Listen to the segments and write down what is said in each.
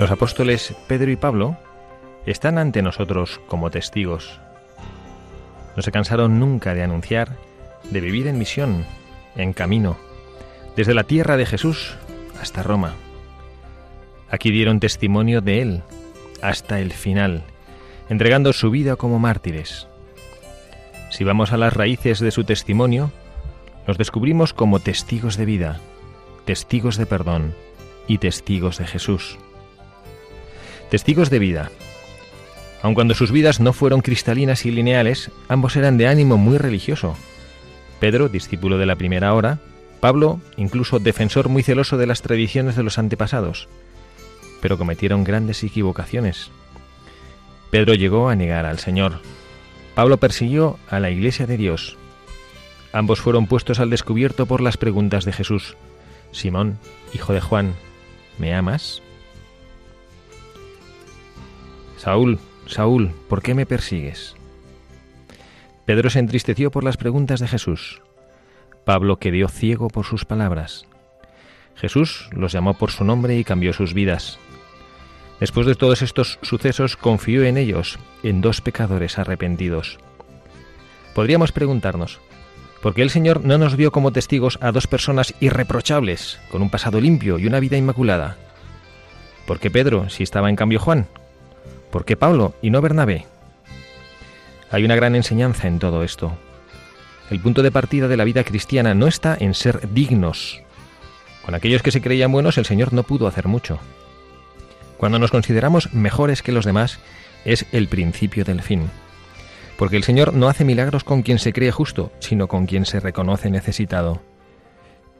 Los apóstoles Pedro y Pablo están ante nosotros como testigos. No se cansaron nunca de anunciar, de vivir en misión, en camino, desde la tierra de Jesús hasta Roma. Aquí dieron testimonio de Él hasta el final, entregando su vida como mártires. Si vamos a las raíces de su testimonio, nos descubrimos como testigos de vida, testigos de perdón y testigos de Jesús testigos de vida. Aun cuando sus vidas no fueron cristalinas y lineales, ambos eran de ánimo muy religioso. Pedro, discípulo de la primera hora, Pablo, incluso defensor muy celoso de las tradiciones de los antepasados. Pero cometieron grandes equivocaciones. Pedro llegó a negar al Señor. Pablo persiguió a la Iglesia de Dios. Ambos fueron puestos al descubierto por las preguntas de Jesús. Simón, hijo de Juan, ¿me amas? Saúl, Saúl, ¿por qué me persigues? Pedro se entristeció por las preguntas de Jesús. Pablo quedó ciego por sus palabras. Jesús los llamó por su nombre y cambió sus vidas. Después de todos estos sucesos, confió en ellos, en dos pecadores arrepentidos. Podríamos preguntarnos, ¿por qué el Señor no nos vio como testigos a dos personas irreprochables, con un pasado limpio y una vida inmaculada? ¿Por qué Pedro, si estaba en cambio Juan, ¿Por qué Pablo y no Bernabé? Hay una gran enseñanza en todo esto. El punto de partida de la vida cristiana no está en ser dignos. Con aquellos que se creían buenos el Señor no pudo hacer mucho. Cuando nos consideramos mejores que los demás es el principio del fin. Porque el Señor no hace milagros con quien se cree justo, sino con quien se reconoce necesitado.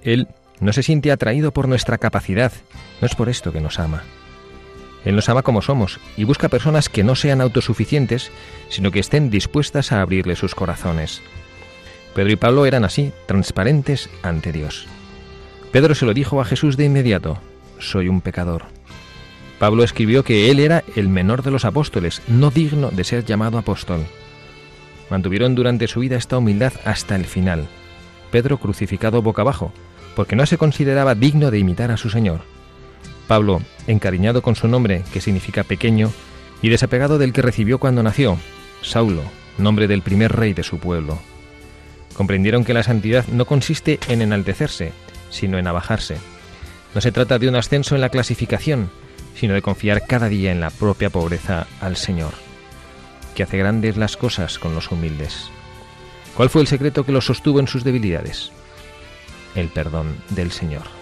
Él no se siente atraído por nuestra capacidad, no es por esto que nos ama. Él nos ama como somos y busca personas que no sean autosuficientes, sino que estén dispuestas a abrirle sus corazones. Pedro y Pablo eran así, transparentes ante Dios. Pedro se lo dijo a Jesús de inmediato, soy un pecador. Pablo escribió que él era el menor de los apóstoles, no digno de ser llamado apóstol. Mantuvieron durante su vida esta humildad hasta el final. Pedro crucificado boca abajo, porque no se consideraba digno de imitar a su Señor. Pablo, encariñado con su nombre, que significa pequeño, y desapegado del que recibió cuando nació, Saulo, nombre del primer rey de su pueblo. Comprendieron que la santidad no consiste en enaltecerse, sino en abajarse. No se trata de un ascenso en la clasificación, sino de confiar cada día en la propia pobreza al Señor, que hace grandes las cosas con los humildes. ¿Cuál fue el secreto que los sostuvo en sus debilidades? El perdón del Señor.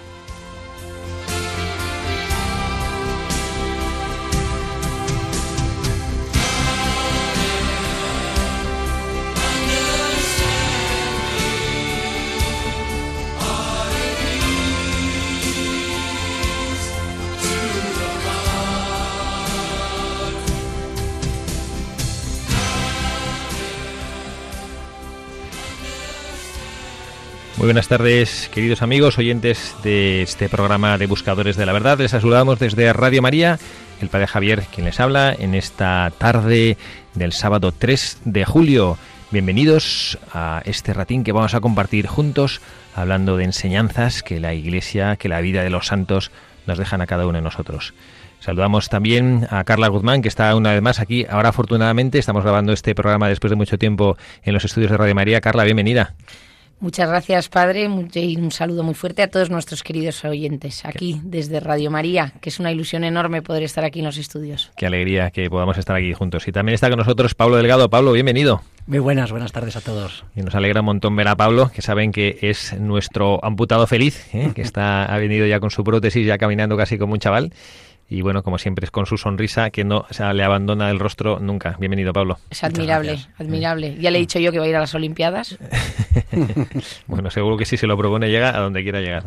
Muy buenas tardes, queridos amigos, oyentes de este programa de Buscadores de la Verdad. Les saludamos desde Radio María, el Padre Javier, quien les habla en esta tarde del sábado 3 de julio. Bienvenidos a este ratín que vamos a compartir juntos, hablando de enseñanzas que la Iglesia, que la vida de los santos nos dejan a cada uno de nosotros. Saludamos también a Carla Guzmán, que está una vez más aquí. Ahora, afortunadamente, estamos grabando este programa después de mucho tiempo en los estudios de Radio María. Carla, bienvenida. Muchas gracias, padre, y un saludo muy fuerte a todos nuestros queridos oyentes aquí desde Radio María, que es una ilusión enorme poder estar aquí en los estudios. Qué alegría que podamos estar aquí juntos. Y también está con nosotros Pablo Delgado. Pablo, bienvenido. Muy buenas, buenas tardes a todos. Y nos alegra un montón ver a Pablo, que saben que es nuestro amputado feliz, ¿eh? que está ha venido ya con su prótesis, ya caminando casi como un chaval y bueno, como siempre es con su sonrisa que no o le abandona el rostro nunca. Bienvenido, Pablo. Es admirable, admirable. Ya le he dicho yo que va a ir a las Olimpiadas. bueno, seguro que si se lo propone llega a donde quiera llegar.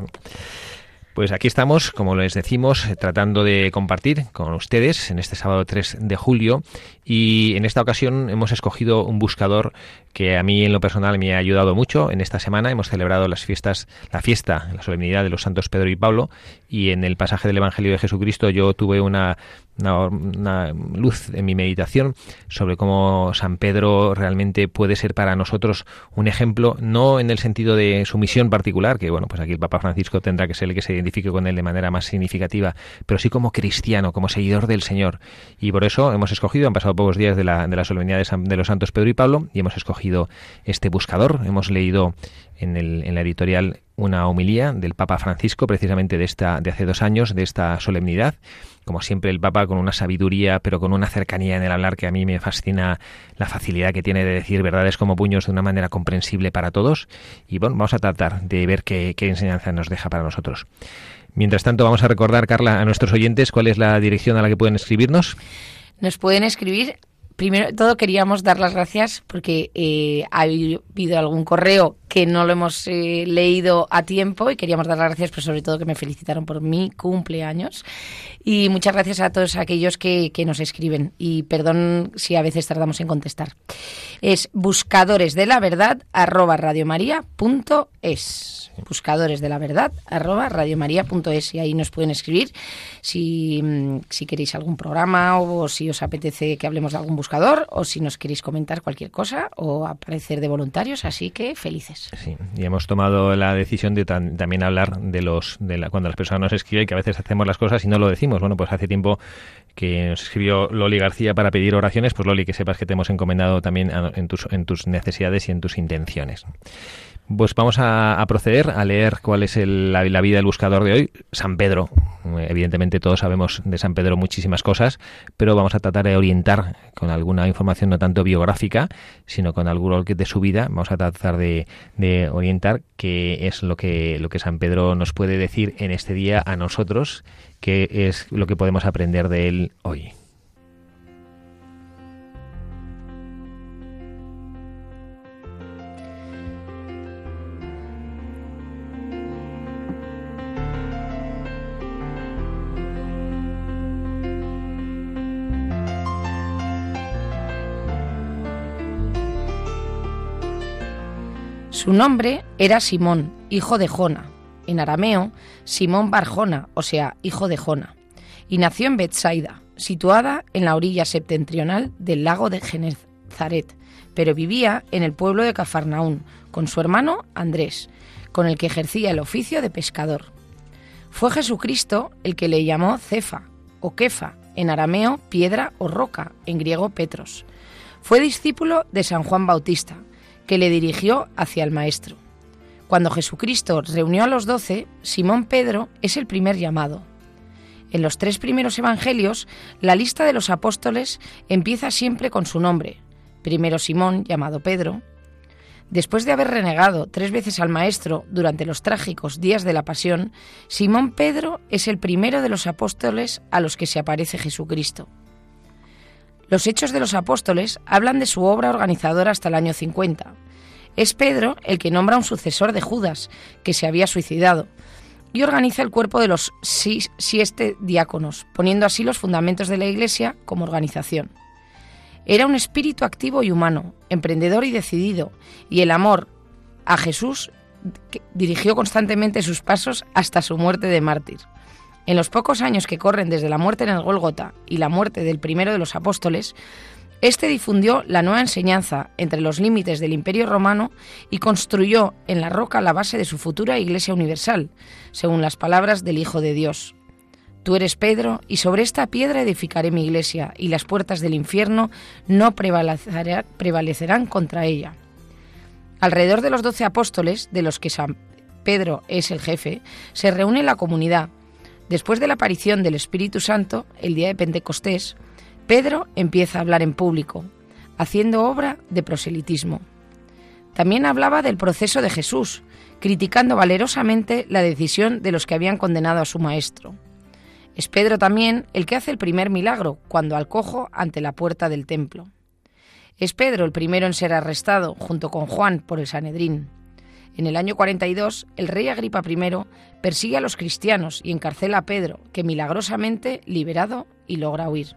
Pues aquí estamos, como les decimos, tratando de compartir con ustedes en este sábado 3 de julio y en esta ocasión hemos escogido un buscador que a mí en lo personal me ha ayudado mucho. En esta semana hemos celebrado las fiestas, la fiesta, la solemnidad de los santos Pedro y Pablo y en el pasaje del Evangelio de Jesucristo yo tuve una una, luz en mi meditación sobre cómo San Pedro realmente puede ser para nosotros un ejemplo, no en el sentido de su misión particular, que bueno, pues aquí el Papa Francisco tendrá que ser el que se identifique con él de manera más significativa, pero sí como cristiano, como seguidor del Señor. Y por eso hemos escogido, han pasado pocos días de la, de la solemnidad de, de los santos Pedro y Pablo, y hemos escogido este buscador, hemos leído en, el, en la editorial una homilía del Papa Francisco, precisamente de esta, de hace dos años, de esta solemnidad. Como siempre, el Papa con una sabiduría, pero con una cercanía en el hablar que a mí me fascina la facilidad que tiene de decir verdades como puños de una manera comprensible para todos. Y bueno, vamos a tratar de ver qué, enseñanza nos deja para nosotros. Mientras tanto, vamos a recordar, Carla, a nuestros oyentes cuál es la dirección a la que pueden escribirnos. Nos pueden escribir primero todo queríamos dar las gracias porque eh, ha habido algún correo que no lo hemos eh, leído a tiempo y queríamos dar las gracias, pero sobre todo que me felicitaron por mi cumpleaños. Y muchas gracias a todos aquellos que, nos escriben. Y perdón si a veces tardamos en contestar. Es buscadores de la verdad arroba radiomaria.es. Buscadores de la verdad arroba radiomaria.es. Y ahí nos pueden escribir si, si queréis algún programa o si os apetece que hablemos de algún buscador o si nos queréis comentar cualquier cosa o aparecer de voluntarios. Así que felices. Sí, y hemos tomado la decisión de también hablar de los de la, cuando las personas nos escriben que a veces hacemos las cosas y no lo decimos. Bueno, pues hace tiempo que nos escribió Loli García para pedir oraciones, pues Loli, que sepas que te hemos encomendado también en tus, en tus necesidades y en tus intenciones. Pues vamos a, proceder a leer cuál es la, vida del buscador de hoy. San Pedro. Evidentemente todos sabemos de San Pedro muchísimas cosas, pero vamos a tratar de orientar con alguna información no tanto biográfica, sino con algo de su vida. Vamos a tratar de, de orientar qué es lo que, lo que San Pedro nos puede decir en este día a nosotros, qué es lo que podemos aprender de él hoy. Su nombre era Simón, hijo de Jona, en arameo Simón Barjona, o sea, hijo de Jona, y nació en Bethsaida, situada en la orilla septentrional del lago de Genezaret, pero vivía en el pueblo de Cafarnaún con su hermano Andrés, con el que ejercía el oficio de pescador. Fue Jesucristo el que le llamó Cefa o Kefa, en arameo piedra o roca, en griego Petros. Fue discípulo de San Juan Bautista, que le dirigió hacia el Maestro. Cuando Jesucristo reunió a los doce, Simón Pedro es el primer llamado. En los tres primeros evangelios, la lista de los apóstoles empieza siempre con su nombre. Primero Simón, llamado Pedro. Después de haber renegado tres veces al Maestro durante los trágicos días de la Pasión, Simón Pedro es el primero de los apóstoles a los que se aparece Jesucristo. Los hechos de los apóstoles hablan de su obra organizadora hasta el año 50. Es Pedro el que nombra un sucesor de Judas, que se había suicidado, y organiza el cuerpo de los siete diáconos, poniendo así los fundamentos de la Iglesia como organización. Era un espíritu activo y humano, emprendedor y decidido, y el amor a Jesús dirigió constantemente sus pasos hasta su muerte de mártir. En los pocos años que corren desde la muerte en el Gólgota y la muerte del primero de los apóstoles, este difundió la nueva enseñanza entre los límites del Imperio Romano y construyó en la roca la base de su futura Iglesia Universal, según las palabras del Hijo de Dios. Tú eres Pedro, y sobre esta piedra edificaré mi iglesia, y las puertas del infierno no prevalecerán contra ella. Alrededor de los doce apóstoles, de los que San Pedro es el jefe, se reúne la comunidad. Después de la aparición del Espíritu Santo, el día de Pentecostés, Pedro empieza a hablar en público, haciendo obra de proselitismo. También hablaba del proceso de Jesús, criticando valerosamente la decisión de los que habían condenado a su maestro. Es Pedro también el que hace el primer milagro, cuando al cojo ante la puerta del templo. Es Pedro el primero en ser arrestado, junto con Juan, por el Sanedrín. En el año 42, el rey Agripa I persigue a los cristianos y encarcela a Pedro, que milagrosamente liberado y logra huir.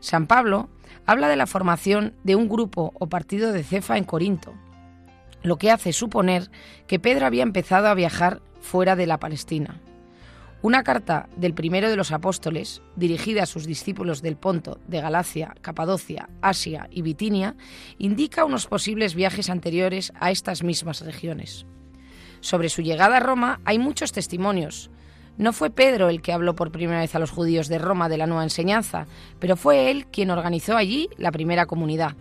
San Pablo habla de la formación de un grupo o partido de Cefa en Corinto, lo que hace suponer que Pedro había empezado a viajar fuera de la Palestina. Una carta del primero de los apóstoles, dirigida a sus discípulos del Ponto, de Galacia, Capadocia, Asia y Bitinia, indica unos posibles viajes anteriores a estas mismas regiones. Sobre su llegada a Roma hay muchos testimonios. No fue Pedro el que habló por primera vez a los judíos de Roma de la nueva enseñanza, pero fue él quien organizó allí la primera comunidad.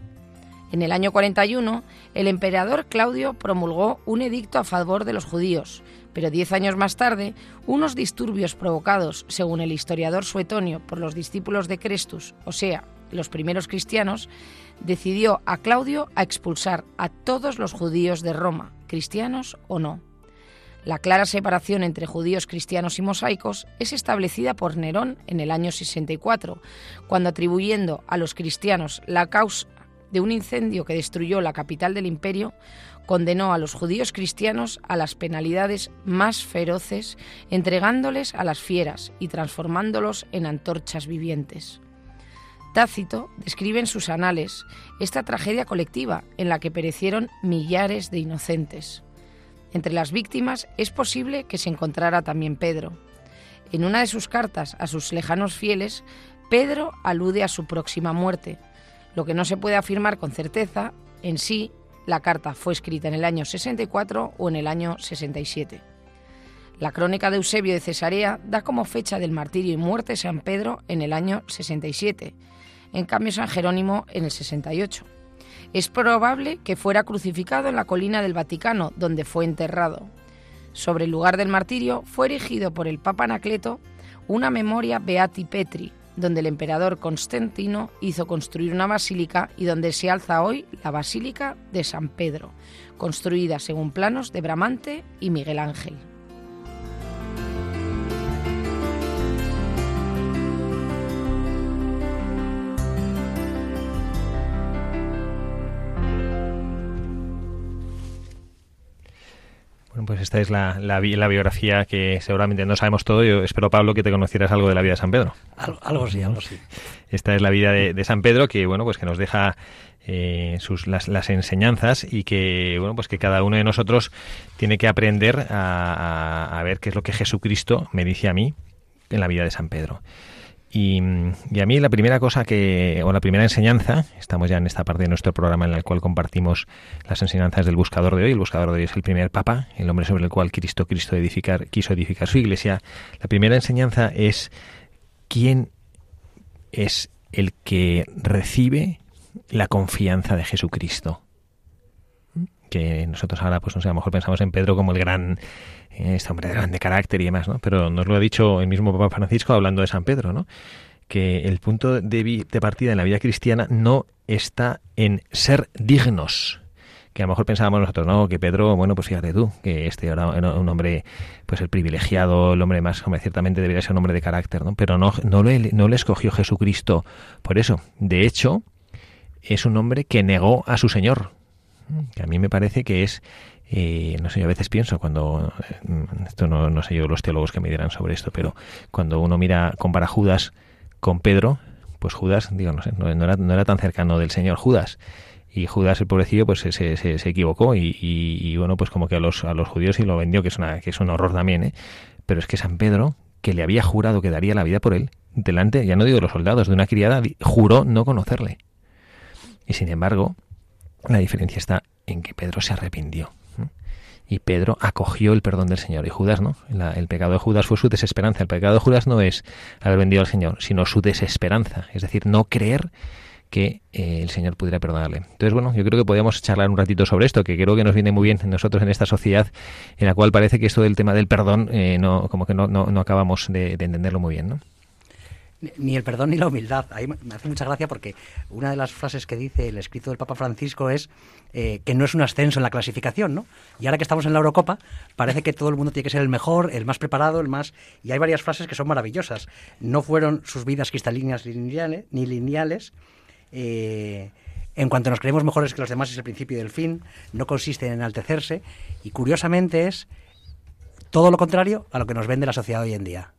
En el año 41, el emperador Claudio promulgó un edicto a favor de los judíos, pero diez años más tarde, unos disturbios provocados, según el historiador suetonio, por los discípulos de Crestus, o sea, los primeros cristianos, decidió a Claudio a expulsar a todos los judíos de Roma, cristianos o no. La clara separación entre judíos cristianos y mosaicos es establecida por Nerón en el año 64, cuando atribuyendo a los cristianos la causa de un incendio que destruyó la capital del imperio, condenó a los judíos cristianos a las penalidades más feroces, entregándoles a las fieras y transformándolos en antorchas vivientes. Tácito describe en sus anales esta tragedia colectiva en la que perecieron millares de inocentes. Entre las víctimas es posible que se encontrara también Pedro. En una de sus cartas a sus lejanos fieles, Pedro alude a su próxima muerte, lo que no se puede afirmar con certeza en sí la carta fue escrita en el año 64 o en el año 67. La crónica de Eusebio de Cesarea da como fecha del martirio y muerte San Pedro en el año 67, en cambio San Jerónimo en el 68. Es probable que fuera crucificado en la colina del Vaticano, donde fue enterrado. Sobre el lugar del martirio fue erigido por el Papa Anacleto una memoria Beati Petri, donde el emperador Constantino hizo construir una basílica y donde se alza hoy la Basílica de San Pedro, construida según planos de Bramante y Miguel Ángel. Pues esta es la, la, biografía que seguramente no sabemos todo. Yo espero, Pablo, que te conocieras algo de la vida de San Pedro. Algo, sí, algo sí. Esta es la vida de, San Pedro que, bueno, pues que nos deja eh, sus, las, las, enseñanzas y que, bueno, pues que cada uno de nosotros tiene que aprender a, a ver qué es lo que Jesucristo me dice a mí en la vida de San Pedro. Y, a mí la primera cosa que, o la primera enseñanza, estamos ya en esta parte de nuestro programa en la cual compartimos las enseñanzas del buscador de hoy. El buscador de hoy es el primer papa, el hombre sobre el cual Cristo, Cristo edificar, quiso edificar su iglesia. La primera enseñanza es quién es el que recibe la confianza de Jesucristo. Que nosotros ahora, pues no sé, a lo mejor pensamos en Pedro como el gran este hombre de grande carácter y demás, ¿no? Pero nos lo ha dicho el mismo Papa Francisco hablando de San Pedro, ¿no? Que el punto de, partida en la vida cristiana no está en ser dignos, que a lo mejor pensábamos nosotros, no, que Pedro, bueno, pues fíjate tú, que este era un hombre, pues el privilegiado, el hombre más, hombre, ciertamente debería ser un hombre de carácter, ¿no? Pero no, no, le, no le escogió Jesucristo por eso. De hecho, es un hombre que negó a su Señor, que a mí me parece que es no sé, yo a veces pienso cuando, eh, esto no, no sé yo los teólogos que me dirán sobre esto, pero cuando uno mira, compara Judas con Pedro, pues Judas, digo, no sé, no, era, no era tan cercano del Señor Judas. Y Judas, el pobrecillo, pues se, se, se equivocó y, y, bueno, pues como que a los, a los judíos y lo vendió, que es, una, que es un horror también, ¿eh? Pero es que San Pedro, que le había jurado que daría la vida por él, delante, ya no digo de los soldados, de una criada, juró no conocerle. Y sin embargo, la diferencia está en que Pedro se arrepintió y Pedro acogió el perdón del Señor. Y Judas no. el pecado de Judas fue su desesperanza. El pecado de Judas no es haber vendido al Señor, sino su desesperanza. Es decir, no creer que eh, el Señor pudiera perdonarle. Entonces, bueno, yo creo que podríamos charlar un ratito sobre esto, que creo que nos viene muy bien nosotros en esta sociedad en la cual parece que esto del tema del perdón, eh, no, como que no, no, no acabamos de, de entenderlo muy bien, ¿no? Ni el perdón ni la humildad. Ahí me hace mucha gracia porque una de las frases que dice el escrito del Papa Francisco es eh, que no es un ascenso en la clasificación, ¿no? Y ahora que estamos en la Eurocopa, parece que todo el mundo tiene que ser el mejor, el más preparado, el más... Y hay varias frases que son maravillosas. No fueron sus vidas cristalinas ni lineales. Eh, en cuanto nos creemos mejores que los demás es el principio del fin, no consiste en enaltecerse y curiosamente es todo lo contrario a lo que nos vende la sociedad hoy en día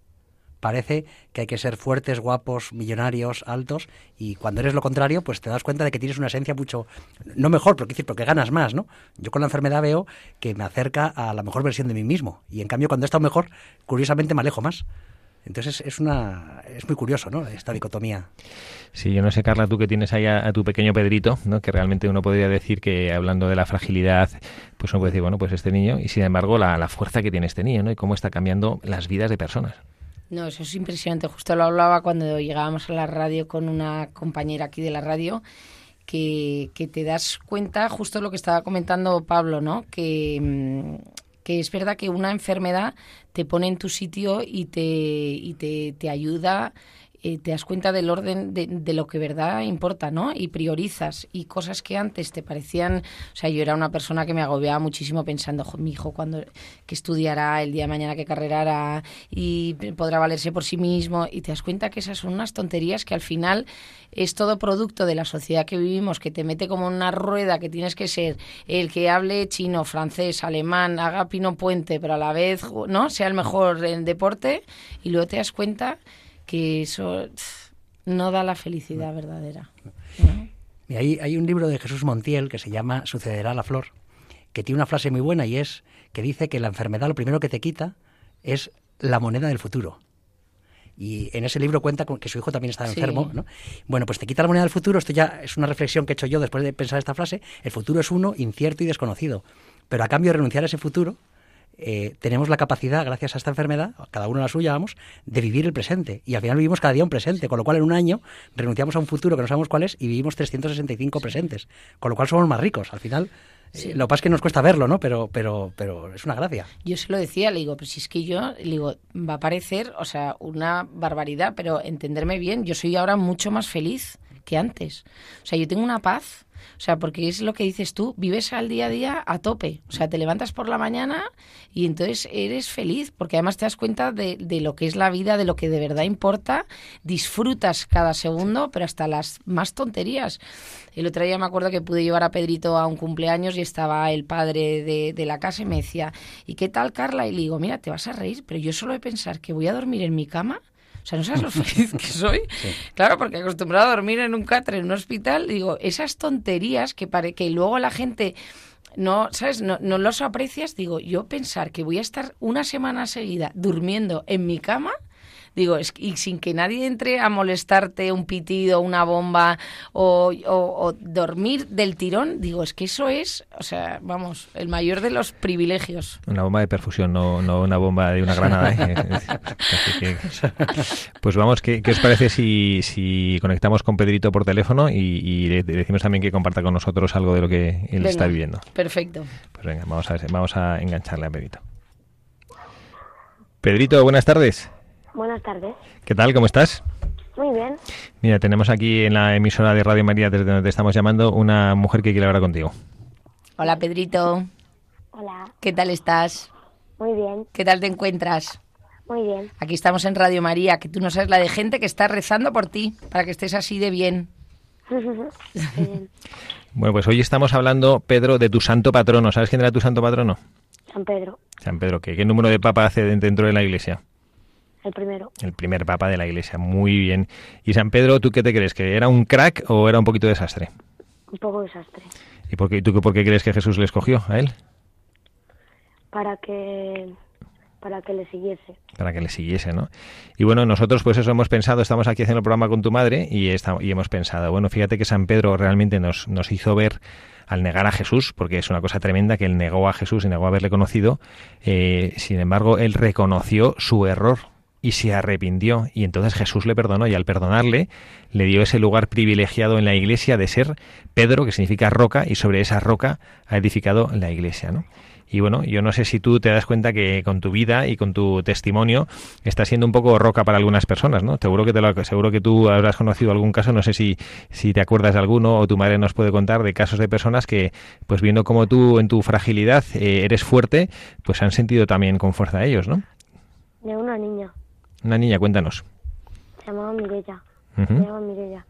parece que hay que ser fuertes, guapos, millonarios, altos, y cuando eres lo contrario, pues te das cuenta de que tienes una esencia mucho, no mejor, pero, decir, porque ganas más, ¿no? Yo con la enfermedad veo que me acerca a la mejor versión de mí mismo, y en cambio cuando he estado mejor, curiosamente me alejo más. Entonces es una es muy curioso, ¿no? Esta dicotomía. Sí, yo no sé, Carla, tú que tienes ahí a, tu pequeño Pedrito, ¿no? Que realmente uno podría decir que hablando de la fragilidad, pues uno puede decir, bueno, pues este niño, y sin embargo la, la fuerza que tiene este niño, ¿no? Y cómo está cambiando las vidas de personas. No, eso es impresionante. Justo lo hablaba cuando llegábamos a la radio con una compañera aquí de la radio, que, que te das cuenta, justo lo que estaba comentando Pablo, ¿no? Que, mm, que es verdad que una enfermedad te pone en tu sitio y te, y te, te ayuda eh, te das cuenta del orden de, lo que verdad importa, ¿no? Y priorizas. Y cosas que antes te parecían... O sea, yo era una persona que me agobiaba muchísimo pensando, mi hijo, cuando que estudiará, el día de mañana que carrerará y podrá valerse por sí mismo. Y te das cuenta que esas son unas tonterías que al final es todo producto de la sociedad que vivimos, que te mete como una rueda que tienes que ser el que hable chino, francés, alemán, haga pino puente, pero a la vez, ¿no? Sea el mejor en deporte. Y luego te das cuenta que eso no da la felicidad verdadera. Y hay, hay un libro de Jesús Montiel que se llama Sucederá la flor, que tiene una frase muy buena y es que dice que la enfermedad lo primero que te quita es la moneda del futuro. Y en ese libro cuenta que su hijo también estaba enfermo. ¿no? Bueno, pues te quita la moneda del futuro. Esto ya es una reflexión que he hecho yo después de pensar esta frase. El futuro es uno, incierto y desconocido. Pero a cambio de renunciar a ese futuro, eh, tenemos la capacidad, gracias a esta enfermedad, cada uno la suya, vamos, de vivir el presente. Y al final vivimos cada día un presente, con lo cual en un año renunciamos a un futuro que no sabemos cuál es y vivimos 365 presentes. Con lo cual somos más ricos. Al final, eh, lo que pasa es que nos cuesta verlo, ¿no? Pero, pero, pero es una gracia. Yo se lo decía, le digo, pero si es que yo, le digo, va a parecer, o sea, una barbaridad, pero entenderme bien, yo soy ahora mucho más feliz que antes. O sea, yo tengo una paz o sea, porque es lo que dices tú, vives al día a día a tope. O sea, te levantas por la mañana y entonces eres feliz, porque además te das cuenta de, de lo que es la vida, de lo que de verdad importa, disfrutas cada segundo, pero hasta las más tonterías. El otro día me acuerdo que pude llevar a Pedrito a un cumpleaños y estaba el padre de, de la casa y me decía, ¿y qué tal, Carla? Y le digo, mira, te vas a reír, pero yo solo de pensar que voy a dormir en mi cama sea, ¿no sabes lo feliz que soy? Claro, porque acostumbrado a dormir en un catre, en un hospital, digo, esas tonterías que, pare, que luego la gente no, ¿sabes? No, no los aprecias. Digo, yo pensar que voy a estar una semana seguida durmiendo en mi cama, Digo, es, y sin que nadie entre a molestarte un pitido, una bomba o, o, dormir del tirón, digo, es que eso es, o sea, vamos, el mayor de los privilegios. Una bomba de perfusión, no, no una bomba de una granada. ¿eh? pues vamos, ¿qué, ¿qué, os parece si, si conectamos con Pedrito por teléfono y, y le decimos también que comparta con nosotros algo de lo que él venga, está viviendo? Perfecto. Pues venga, vamos a, ver, vamos a engancharle a Pedrito. Pedrito, buenas tardes. Buenas tardes. ¿Qué tal? ¿Cómo estás? Muy bien. Mira, tenemos aquí en la emisora de Radio María, desde donde te estamos llamando, una mujer que quiere hablar contigo. Hola, Pedrito. Hola. ¿Qué tal estás? Muy bien. ¿Qué tal te encuentras? Muy bien. Aquí estamos en Radio María, que tú no sabes la de gente que está rezando por ti, para que estés así de bien. bien. Bueno, pues hoy estamos hablando, Pedro, de tu santo patrono. ¿Sabes quién era tu santo patrono? San Pedro. San Pedro, ¿qué, qué número de papa hace dentro de la iglesia? El primero. El primer papa de la iglesia, muy bien. ¿Y San Pedro, tú qué te crees? ¿Que era un crack o era un poquito desastre? Un poco desastre. ¿Y por qué, tú por qué crees que Jesús le escogió a él? Para que para que le siguiese. Para que le siguiese, ¿no? Y bueno, nosotros pues eso hemos pensado, estamos aquí haciendo el programa con tu madre y, está, y hemos pensado, bueno, fíjate que San Pedro realmente nos, nos hizo ver al negar a Jesús, porque es una cosa tremenda que él negó a Jesús y negó haberle conocido, eh, sin embargo, él reconoció su error y se arrepintió y entonces Jesús le perdonó y al perdonarle le dio ese lugar privilegiado en la iglesia de ser Pedro, que significa roca, y sobre esa roca ha edificado la iglesia, ¿no? Y bueno, yo no sé si tú te das cuenta que con tu vida y con tu testimonio estás siendo un poco roca para algunas personas, ¿no? Seguro que te lo, seguro que tú habrás conocido algún caso, no sé si, si te acuerdas de alguno o tu madre nos puede contar de casos de personas que, pues viendo como tú en tu fragilidad eh, eres fuerte, pues han sentido también con fuerza a ellos, ¿no? De una niña. Una niña, cuéntanos. Se llamaba Mirella. Ujú. Se llama Mirella.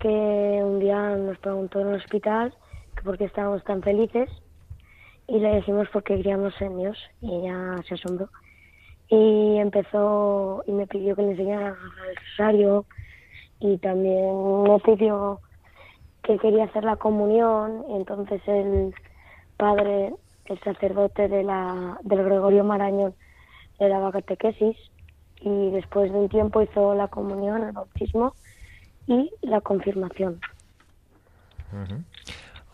Que un día nos preguntó en el hospital que por qué estábamos tan felices y le dijimos porque queríamos en Dios y ella se asombró. Y empezó y me pidió que le enseñara el rosario y también me pidió que quería hacer la comunión y entonces el padre, el sacerdote de la, del Gregorio Marañón, le daba catequesis y después de un tiempo hizo la comunión, el bautismo y la confirmación.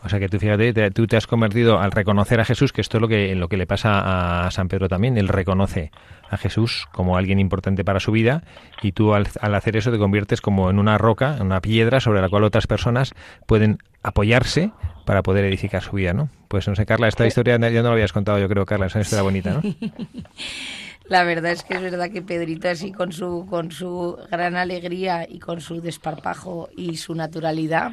O sea que tú fíjate, te- tú te has convertido al reconocer a Jesús, que esto es lo que, lo que le pasa a San Pedro también, él reconoce a Jesús como alguien importante para su vida y tú al, al hacer eso te conviertes como en una roca, en una piedra sobre la cual otras personas pueden apoyarse para poder edificar su vida, ¿no? Pues no sé, Carla, esta historia ya no la habías contado yo creo, Carla, es una historia bonita, ¿no? La verdad es que es verdad que Pedrito así con su con su gran alegría y con su desparpajo y su naturalidad,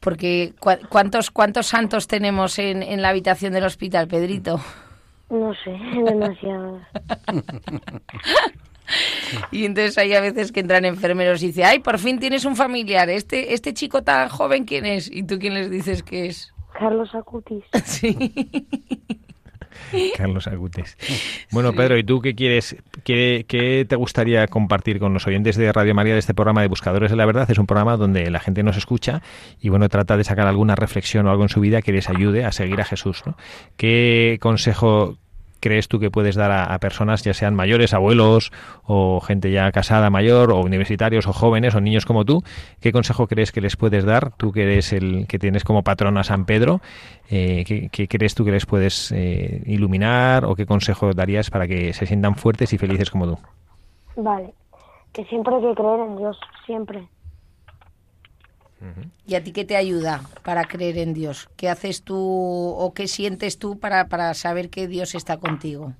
porque ¿cuántos cuántos santos tenemos en, en la habitación del hospital, Pedrito? No sé, demasiado. Y entonces hay a veces que entran enfermeros y dice, ay, por fin tienes un familiar, este este chico tan joven quién es y tú quién les dices que es. Carlos Acutis. Sí. Carlos Agutes. Bueno, Pedro, ¿y tú qué quieres, qué, qué te gustaría compartir con los oyentes de Radio María de este programa de Buscadores de la Verdad? Es un programa donde la gente nos escucha y, bueno, trata de sacar alguna reflexión o algo en su vida que les ayude a seguir a Jesús, ¿no? ¿Qué consejo crees tú que puedes dar a, personas, ya sean mayores, abuelos o gente ya casada mayor o universitarios o jóvenes o niños como tú? ¿Qué consejo crees que les puedes dar? Tú que eres el que tienes como patrón a San Pedro, eh, ¿qué, qué crees tú que les puedes eh, iluminar o qué consejo darías para que se sientan fuertes y felices como tú? Vale. Que siempre hay que creer en Dios, siempre. ¿Y a ti qué te ayuda para creer en Dios? ¿Qué haces tú o qué sientes tú para, para saber que Dios está contigo?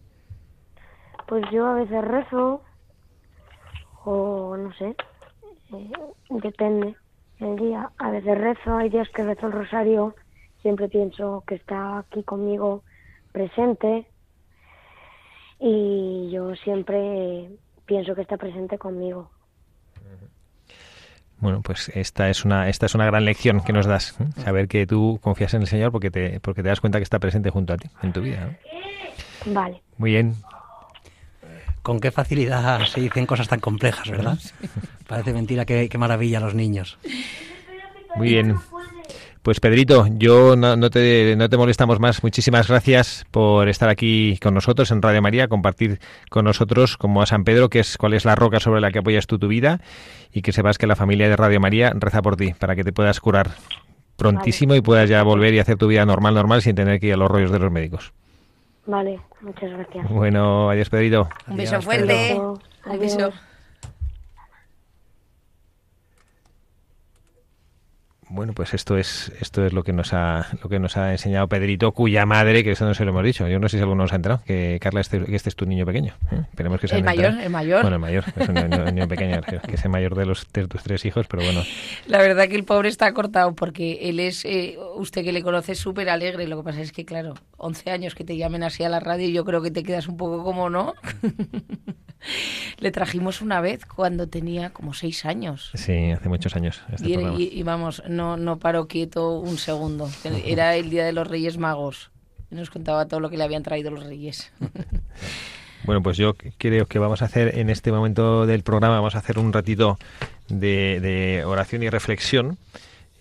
Pues yo a veces rezo, o no sé, eh, depende el día. A veces rezo, hay días que rezo el rosario, siempre pienso que está aquí conmigo presente y yo siempre pienso que está presente conmigo. Bueno, pues esta es una esta es una gran lección que nos das, ¿eh? saber que tú confías en el Señor porque te porque te das cuenta que está presente junto a ti en tu vida. ¿no? Vale. Muy bien. Con qué facilidad se dicen cosas tan complejas, ¿verdad? Parece mentira, qué, qué maravilla los niños. Muy bien. Pues Pedrito, yo no, no te, no te molestamos más. Muchísimas gracias por estar aquí con nosotros en Radio María, compartir con nosotros como a San Pedro, que es cuál es la roca sobre la que apoyas tú tu vida y que sepas que la familia de Radio María reza por ti para que te puedas curar prontísimo y puedas ya volver y hacer tu vida normal, normal sin tener que ir a los rollos de los médicos. Vale, muchas gracias. Bueno, adiós Pedrito. Un beso Adiós, fuerte. Pedro. Un beso. Bueno, pues esto es esto es lo que nos ha lo que nos ha enseñado Pedrito, cuya madre, que eso no se lo hemos dicho. Yo no sé si alguno nos ha enterado que Carla este, que este es tu niño pequeño. ¿eh? Esperemos que sea El mayor, el mayor. Bueno, el mayor, es un niño, niño pequeño, que es el mayor de los de tus tres hijos, pero bueno. La verdad que el pobre está cortado porque él es, eh, usted que le conoce, súper alegre. Lo que pasa es que, claro, 11 años que te llamen así a la radio, yo creo que te quedas un poco como, ¿no? le trajimos una vez cuando tenía como 6 años. Sí, hace muchos años este Y, programa. y- y vamos, no, no paró quieto un segundo. Era el día de los Reyes Magos. Nos contaba todo lo que le habían traído los Reyes. Bueno, pues yo creo que vamos a hacer en este momento del programa, vamos a hacer un ratito de, de oración y reflexión.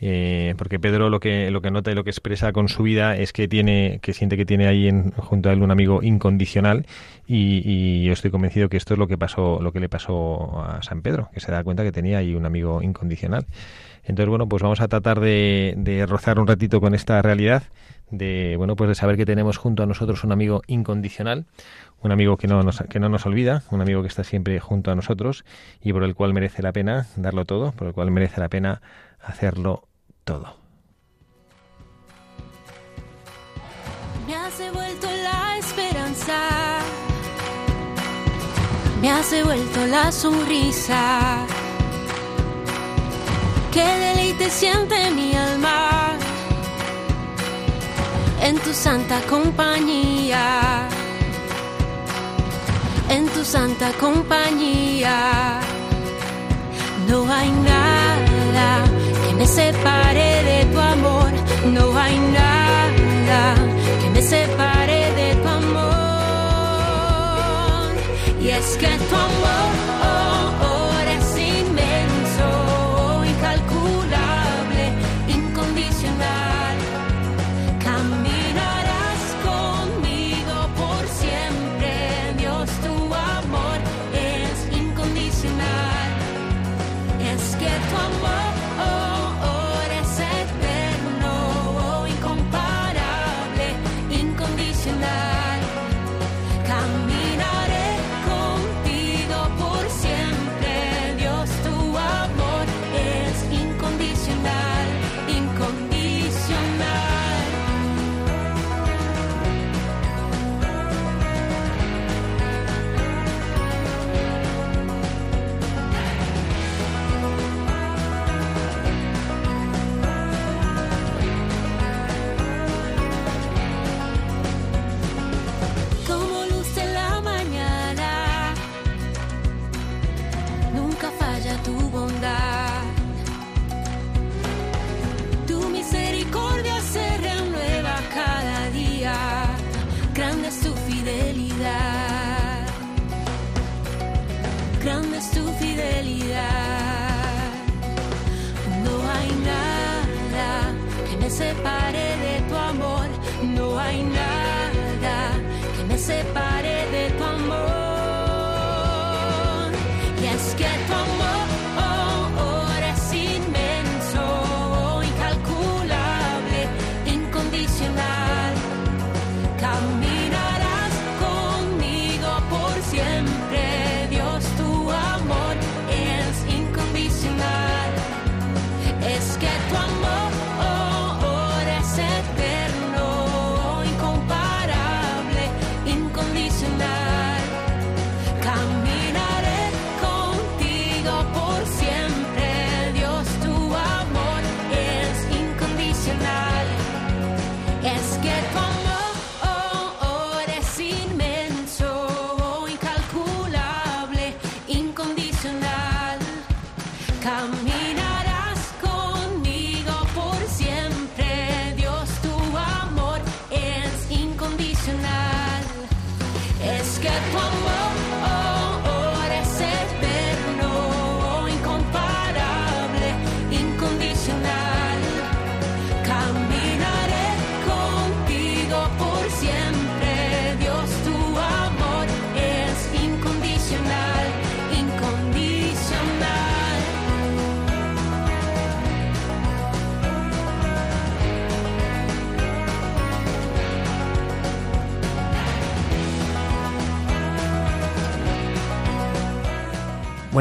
eh, porque Pedro lo que lo que nota y lo que expresa con su vida es que tiene que siente que tiene ahí en, junto a él un amigo incondicional y, y yo estoy convencido que esto es lo que pasó lo que le pasó a San Pedro que se da cuenta que tenía ahí un amigo incondicional entonces bueno pues vamos a tratar de, rozar un ratito con esta realidad de bueno pues de saber que tenemos junto a nosotros un amigo incondicional, un amigo que no nos, que no nos olvida, un amigo que está siempre junto a nosotros y por el cual merece la pena darlo todo, por el cual merece la pena hacerlo todo. Me has devuelto la esperanza, me has devuelto la sonrisa. Qué deleite siente mi alma en tu santa compañía, en tu santa compañía. No hay nada que me separe de tu amor, no hay nada que me separe de tu amor. Y es que tu amor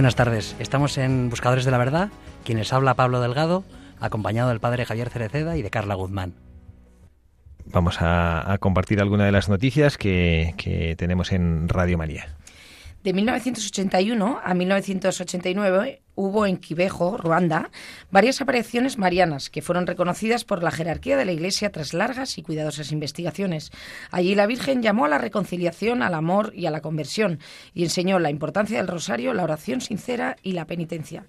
Buenas tardes, estamos en Buscadores de la Verdad, quien les habla Pablo Delgado, acompañado del padre Javier Cereceda y de Carla Guzmán. Vamos a, a compartir alguna de las noticias que, que tenemos en Radio María. De 1981 a 1989 hubo en Quibejo, Ruanda, varias apariciones marianas que fueron reconocidas por la jerarquía de la Iglesia tras largas y cuidadosas investigaciones. Allí la Virgen llamó a la reconciliación, al amor y a la conversión y enseñó la importancia del rosario, la oración sincera y la penitencia.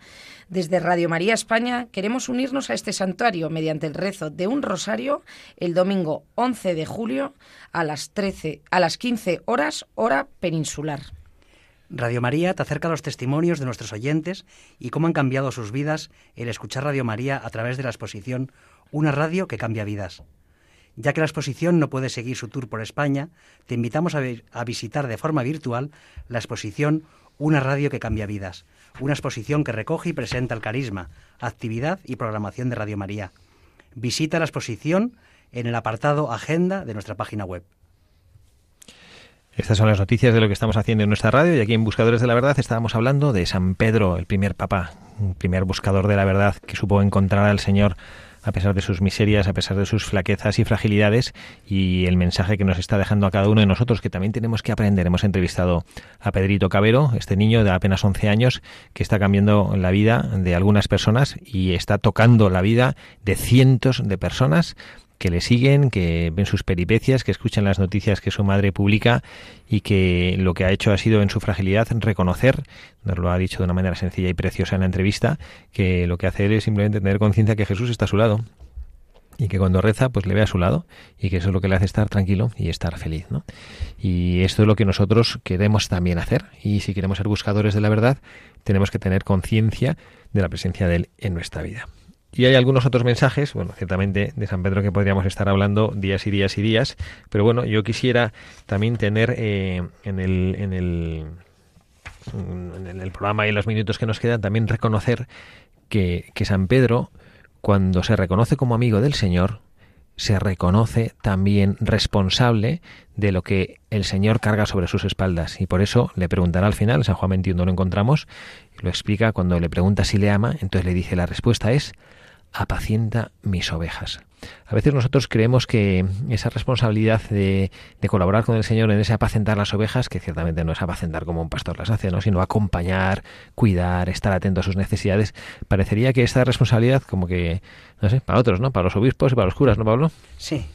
Desde Radio María España queremos unirnos a este santuario mediante el rezo de un rosario el domingo 11 de julio a las 13 a las 15 horas hora peninsular. Radio María te acerca los testimonios de nuestros oyentes y cómo han cambiado sus vidas el escuchar Radio María a través de la exposición Una radio que cambia vidas. Ya que la exposición no puede seguir su tour por España, te invitamos a, a visitar de forma virtual la exposición Una radio que cambia vidas, una exposición que recoge y presenta el carisma, actividad y programación de Radio María. Visita la exposición en el apartado Agenda de nuestra página web. Estas son las noticias de lo que estamos haciendo en nuestra radio y aquí en Buscadores de la Verdad estábamos hablando de San Pedro, el primer papa, un primer buscador de la verdad que supo encontrar al Señor a pesar de sus miserias, a pesar de sus flaquezas y fragilidades y el mensaje que nos está dejando a cada uno de nosotros que también tenemos que aprender. Hemos entrevistado a Pedrito Cabero, este niño de apenas 11 años que está cambiando la vida de algunas personas y está tocando la vida de cientos de personas que le siguen, que ven sus peripecias, que escuchan las noticias que su madre publica y que lo que ha hecho ha sido en su fragilidad reconocer, nos lo ha dicho de una manera sencilla y preciosa en la entrevista, que lo que hace es simplemente tener conciencia que Jesús está a su lado y que cuando reza pues le ve a su lado y que eso es lo que le hace estar tranquilo y estar feliz ¿no? y esto es lo que nosotros queremos también hacer y si queremos ser buscadores de la verdad tenemos que tener conciencia de la presencia de él en nuestra vida y hay algunos otros mensajes, bueno, ciertamente de San Pedro que podríamos estar hablando días y días y días, pero bueno, yo quisiera también tener eh, en, el, en, el, en el programa y en los minutos que nos quedan también reconocer que, que San Pedro, cuando se reconoce como amigo del Señor, se reconoce también responsable de lo que el Señor carga sobre sus espaldas. Y por eso le preguntará al final, San Juan 21 lo encontramos, lo explica cuando le pregunta si le ama, entonces le dice la respuesta es apacienta mis ovejas. A veces nosotros creemos que esa responsabilidad de, colaborar con el Señor en ese apacentar las ovejas, que ciertamente no es apacentar como un pastor las hace, ¿no? sino acompañar, cuidar, estar atento a sus necesidades, parecería que esta responsabilidad como que, no sé, para otros, ¿no? Para los obispos y para los curas, ¿no, Pablo? Sí.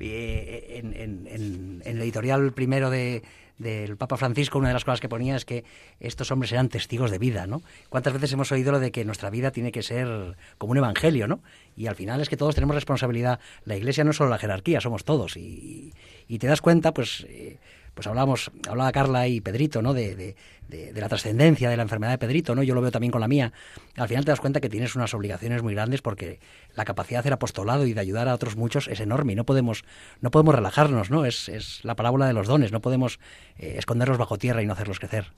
En, en el editorial primero de, del Papa Francisco, una de las cosas que ponía es que estos hombres eran testigos de vida, ¿no? ¿Cuántas veces hemos oído lo de que nuestra vida tiene que ser como un evangelio, ¿no? Y al final es que todos tenemos responsabilidad. La Iglesia no es solo la jerarquía, somos todos. Y, y te das cuenta, pues, eh, pues hablábamos, hablaba Carla y Pedrito, ¿no? De, de, de, de, la trascendencia de la enfermedad de Pedrito, ¿no? Yo lo veo también con la mía. Al final te das cuenta que tienes unas obligaciones muy grandes porque la capacidad de hacer apostolado y de ayudar a otros muchos es enorme y no podemos, no podemos relajarnos, ¿no? Es, es la parábola de los dones, no podemos eh, esconderlos bajo tierra y no hacerlos crecer.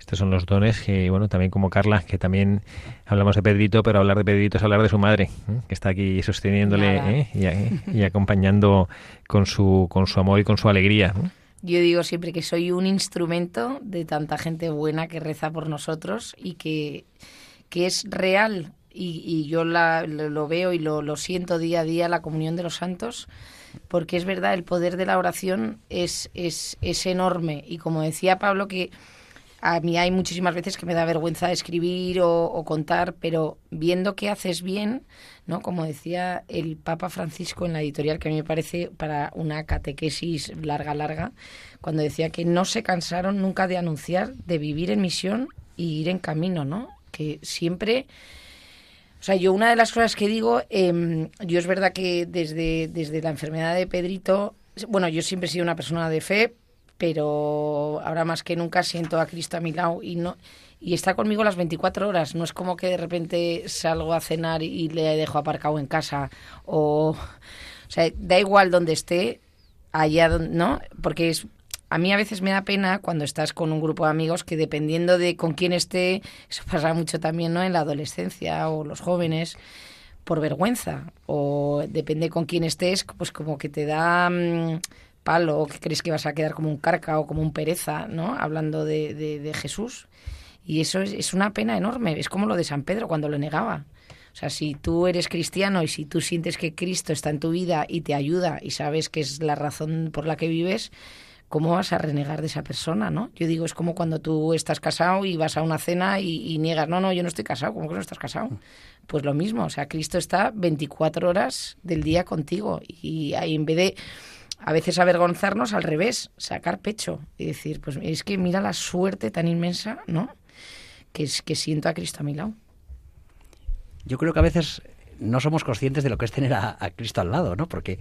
Estos son los dones que, bueno, también como Carla, que también hablamos de Pedrito, pero hablar de Pedrito es hablar de su madre, ¿eh? que está aquí sosteniéndole ¿eh? y, y, acompañando con su, con su amor y con su alegría. ¿no? Yo digo siempre que soy un instrumento de tanta gente buena que reza por nosotros y que, que es real. Y, y yo la, lo, lo, veo y lo, lo, siento día a día, la comunión de los santos, porque es verdad, el poder de la oración es, es, es enorme. Y como decía Pablo, que a mí hay muchísimas veces que me da vergüenza escribir o, contar, pero viendo que haces bien, ¿no? Como decía el Papa Francisco en la editorial, que a mí me parece para una catequesis larga, larga, cuando decía que no se cansaron nunca de anunciar, de vivir en misión y ir en camino, ¿no? Que siempre... O sea, yo una de las cosas que digo, eh, yo es verdad que desde, desde la enfermedad de Pedrito, bueno, yo siempre he sido una persona de fe, pero ahora más que nunca siento a Cristo a mi lado y no y está conmigo las 24 horas. No es como que de repente salgo a cenar y le dejo aparcado en casa o, o sea, da igual donde esté, allá donde, ¿no? Porque es a mí a veces me da pena cuando estás con un grupo de amigos que dependiendo de con quién esté, eso pasa mucho también, ¿no? En la adolescencia o los jóvenes por vergüenza o depende con quién estés, pues como que te da mmm, palo, que crees que vas a quedar como un carca o como un pereza, ¿no? Hablando de, de, de Jesús. Y eso es, es, una pena enorme. Es como lo de San Pedro cuando lo negaba. O sea, si tú eres cristiano y si tú sientes que Cristo está en tu vida y te ayuda y sabes que es la razón por la que vives, ¿cómo vas a renegar de esa persona, no? Yo digo, es como cuando tú estás casado y vas a una cena y, y niegas, no, no, yo no estoy casado, ¿cómo que no estás casado? Pues lo mismo, o sea, Cristo está 24 horas del día contigo y ahí en vez de a veces avergonzarnos al revés, sacar pecho y decir, pues es que mira la suerte tan inmensa, ¿no? Que, es, que siento a Cristo a mi lado. Yo creo que a veces no somos conscientes de lo que es tener a, Cristo al lado, ¿no? Porque,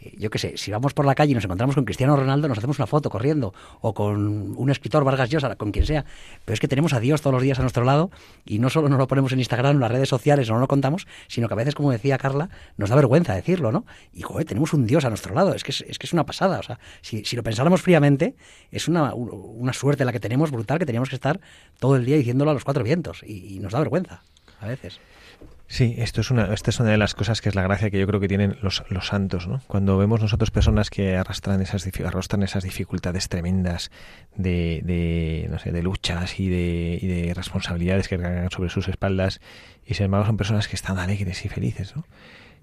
eh, yo qué sé, si vamos por la calle y nos encontramos con Cristiano Ronaldo, nos hacemos una foto corriendo, o con un escritor, Vargas Llosa, con quien sea, pero es que tenemos a Dios todos los días a nuestro lado y no solo nos lo ponemos en Instagram, en las redes sociales, no lo contamos, sino que a veces, como decía Carla, nos da vergüenza decirlo, ¿no? Y, joder, tenemos un Dios a nuestro lado, es que es, es que es una pasada, o sea, si, si lo pensáramos fríamente, es una, una suerte la que tenemos brutal, que teníamos que estar todo el día diciéndolo a los cuatro vientos, y nos da vergüenza. a veces. Sí, esto es una, esta es una de las cosas que es la gracia que yo creo que tienen los, los santos, ¿no? Cuando vemos nosotros personas que arrastran esas, arrastran esas dificultades tremendas de, de, no sé, de luchas y de, y de responsabilidades que cargan sobre sus espaldas, y sin embargo son personas que están alegres y felices, ¿no?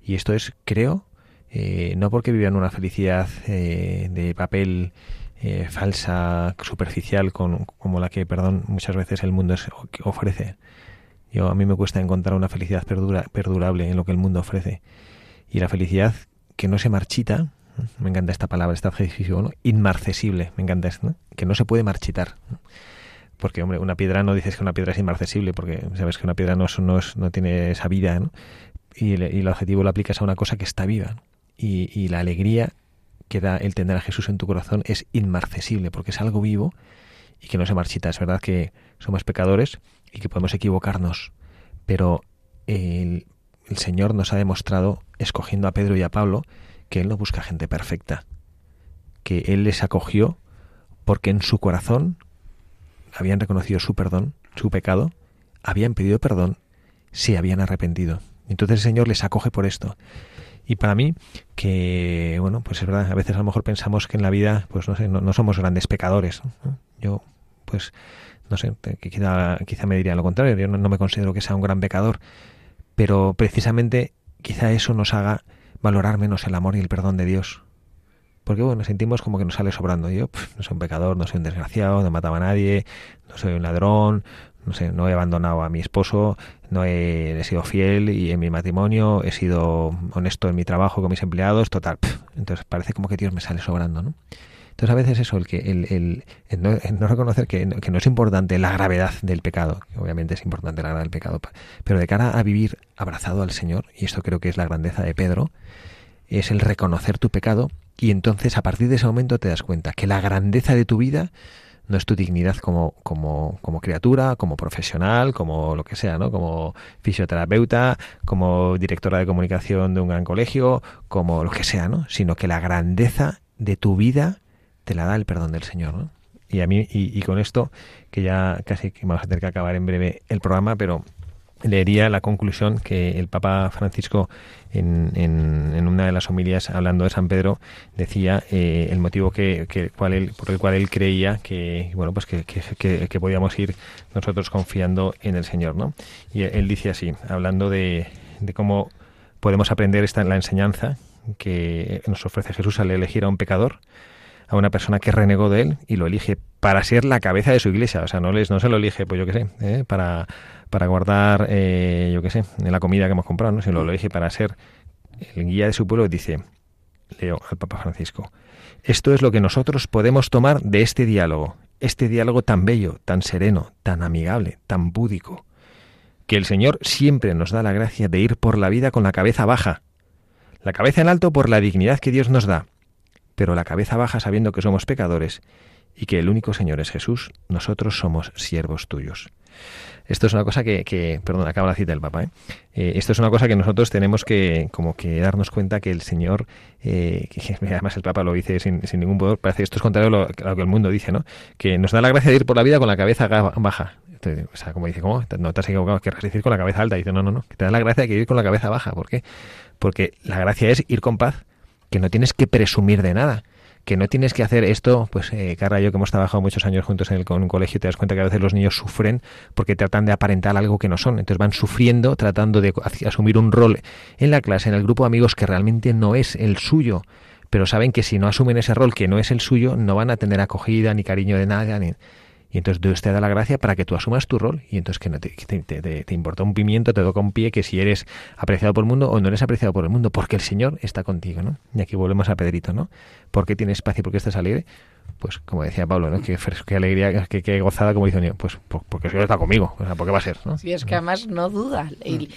Y esto es, creo, eh, no porque vivan una felicidad eh, de papel eh, falsa, superficial, con, como la que, perdón, muchas veces el mundo es, ofrece, yo, a mí me cuesta encontrar una felicidad perdura, perdurable en lo que el mundo ofrece. Y la felicidad que no se marchita, me encanta esta palabra, este adjetivo, ¿no? inmarcesible, me encanta ¿no? que no se puede marchitar. Porque, hombre, una piedra no dices que una piedra es inmarcesible, porque sabes que una piedra no, no, no tiene esa vida, ¿no? Y el, objetivo lo aplicas a una cosa que está viva. Y, y la alegría que da el tener a Jesús en tu corazón es inmarcesible, porque es algo vivo y que no se marchita. Es verdad que somos pecadores y que podemos equivocarnos, pero el, Señor nos ha demostrado, escogiendo a Pedro y a Pablo, que Él no busca gente perfecta, que Él les acogió porque en su corazón habían reconocido su perdón, su pecado, habían pedido perdón, se habían arrepentido. Entonces el Señor les acoge por esto. Y para mí, que, bueno, pues es verdad, a veces a lo mejor pensamos que en la vida, pues no sé, no, somos grandes pecadores. ¿no? Yo, pues, no sé, quizá, quizá me diría lo contrario, yo no, no, me considero que sea un gran pecador, pero precisamente quizá eso nos haga valorar menos el amor y el perdón de Dios. Porque bueno, sentimos como que nos sale sobrando. Yo pff, no soy un pecador, no soy un desgraciado, no mataba a nadie, no soy un ladrón, no sé, no he abandonado a mi esposo, no he, sido fiel y en mi matrimonio he sido honesto en mi trabajo con mis empleados, total. Entonces parece como que Dios me sale sobrando, ¿no? Entonces a veces eso, el que el, el, no, no, reconocer que que no, es importante la gravedad del pecado, que obviamente es importante la gravedad del pecado, pero de cara a vivir abrazado al Señor, y esto creo que es la grandeza de Pedro, es el reconocer tu pecado y entonces a partir de ese momento te das cuenta que la grandeza de tu vida no es tu dignidad como, como, como criatura, como profesional, como lo que sea, ¿no? Como fisioterapeuta, como directora de comunicación de un gran colegio, como lo que sea, ¿no? Sino que la grandeza de tu vida te la da el perdón del Señor, ¿no? Y a mí, y, y con esto, que ya casi vamos a tener que acabar en breve el programa, pero leería la conclusión que el Papa Francisco en, en, en, una de las homilías hablando de San Pedro decía eh, el motivo que, que cual por el cual él creía que bueno pues que, que, que, podíamos ir nosotros confiando en el Señor ¿no? y él dice así hablando de, de cómo podemos aprender esta la enseñanza que nos ofrece Jesús al elegir a un pecador a una persona que renegó de él y lo elige para ser la cabeza de su iglesia o sea no les no se lo elige pues yo qué sé ¿eh? para para guardar, eh, yo qué sé, en la comida que hemos comprado, ¿no? Si lo, lo dije para ser el guía de su pueblo, dice, leo al Papa Francisco, esto es lo que nosotros podemos tomar de este diálogo, este diálogo tan bello, tan sereno, tan amigable, tan búdico, que el Señor siempre nos da la gracia de ir por la vida con la cabeza baja, la cabeza en alto por la dignidad que Dios nos da, pero la cabeza baja sabiendo que somos pecadores y que el único Señor es Jesús, nosotros somos siervos tuyos. Esto es una cosa que, que perdón, acaba la cita del Papa. ¿eh? Eh, esto es una cosa que nosotros tenemos que como que darnos cuenta que el Señor, eh, que además el Papa lo dice sin, sin ningún poder, parece esto es contrario a lo, que el mundo dice, ¿no? Que nos da la gracia de ir por la vida con la cabeza baja. O sea, como dice, ¿cómo? No te has equivocado, querrás decir con la cabeza alta. Y dice, no, no, no, te da la gracia de ir con la cabeza baja. ¿Por qué? Porque la gracia es ir con paz, que no tienes que presumir de nada que no tienes que hacer esto, pues eh, Carla y yo que hemos trabajado muchos años juntos en el con un colegio, te das cuenta que a veces los niños sufren porque tratan de aparentar algo que no son. Entonces van sufriendo tratando de asumir un rol en la clase, en el grupo de amigos que realmente no es el suyo. Pero saben que si no asumen ese rol que no es el suyo, no van a tener acogida ni cariño de nadie. Ni... Y entonces Dios te da la gracia para que tú asumas tu rol. Y entonces que no te, te, te, te, importa un pimiento, te toca un pie, que si eres apreciado por el mundo o no eres apreciado por el mundo, porque el Señor está contigo, ¿no? Y aquí volvemos a Pedrito, ¿no? ¿Por qué tienes espacio? ¿Por qué estás alegre? Pues como decía Pablo, ¿no? Qué, qué alegría, qué, qué, gozada, como dice un niño. Pues porque el Señor está conmigo. O sea, ¿por qué va a ser? ¿no? Sí, es que además no duda. Y,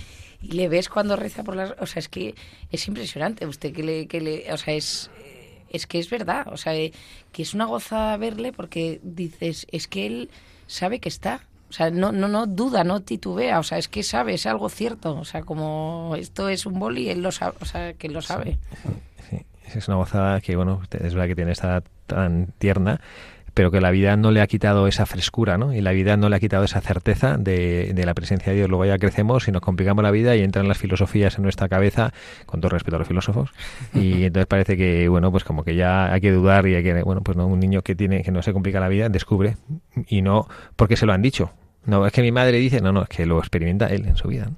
y le ves cuando reza por las... O sea, es que es impresionante usted que le... Que le o sea, es es que es verdad, o sea, que es una goza verle porque dices, es que él sabe que está. O sea, no, no, no duda, no titubea, o sea, es que sabe, es algo cierto. O sea, como esto es un boli, él lo sabe, o sea, que lo sabe. Sí. Es una gozada que, bueno, es verdad que tiene esta tan tierna, pero que la vida no le ha quitado esa frescura, ¿no? Y la vida no le ha quitado esa certeza de, de la presencia de Dios. Luego ya crecemos y nos complicamos la vida y entran las filosofías en nuestra cabeza, con todo respeto a los filósofos, y entonces parece que, bueno, pues como que ya hay que dudar y hay que, bueno, pues no, un niño que tiene, que no se complica la vida, descubre, y no porque se lo han dicho. No, es que mi madre dice, no, no, es que lo experimenta él en su vida. ¿no?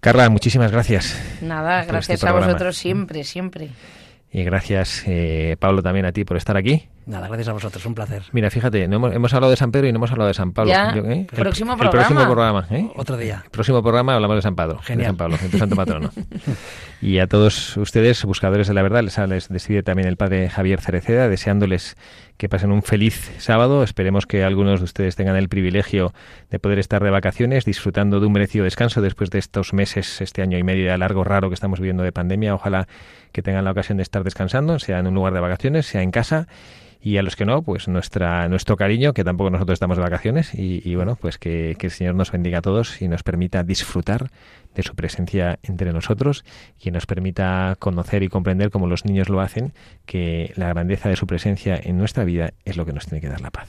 Carla, muchísimas gracias. Nada, por gracias este a vosotros siempre, siempre. Y gracias, eh, Pablo, también a ti por estar aquí. Nada, gracias a vosotros, un placer. Mira, fíjate, no hemos, hemos hablado de San Pedro y no hemos hablado de San Pablo. Ya, ¿eh? próximo el, programa. El próximo programa, ¿eh? Otro día. El próximo programa hablamos de San Pablo, de Genial. San Pablo, de santo patrono. y a todos ustedes, buscadores de la verdad, les, les despide también el padre Javier Cereceda, deseándoles que pasen un feliz sábado. Esperemos que algunos de ustedes tengan el privilegio de poder estar de vacaciones, disfrutando de un merecido descanso después de estos meses, este año y medio de largo raro que estamos viviendo de pandemia. Ojalá que tengan la ocasión de estar descansando, sea en un lugar de vacaciones, sea en casa. Y a los que no, pues nuestra, nuestro cariño, que tampoco nosotros estamos de vacaciones. Y, bueno, pues que, que el Señor nos bendiga a todos y nos permita disfrutar de su presencia entre nosotros y nos permita conocer y comprender, como los niños lo hacen, que la grandeza de su presencia en nuestra vida es lo que nos tiene que dar la paz.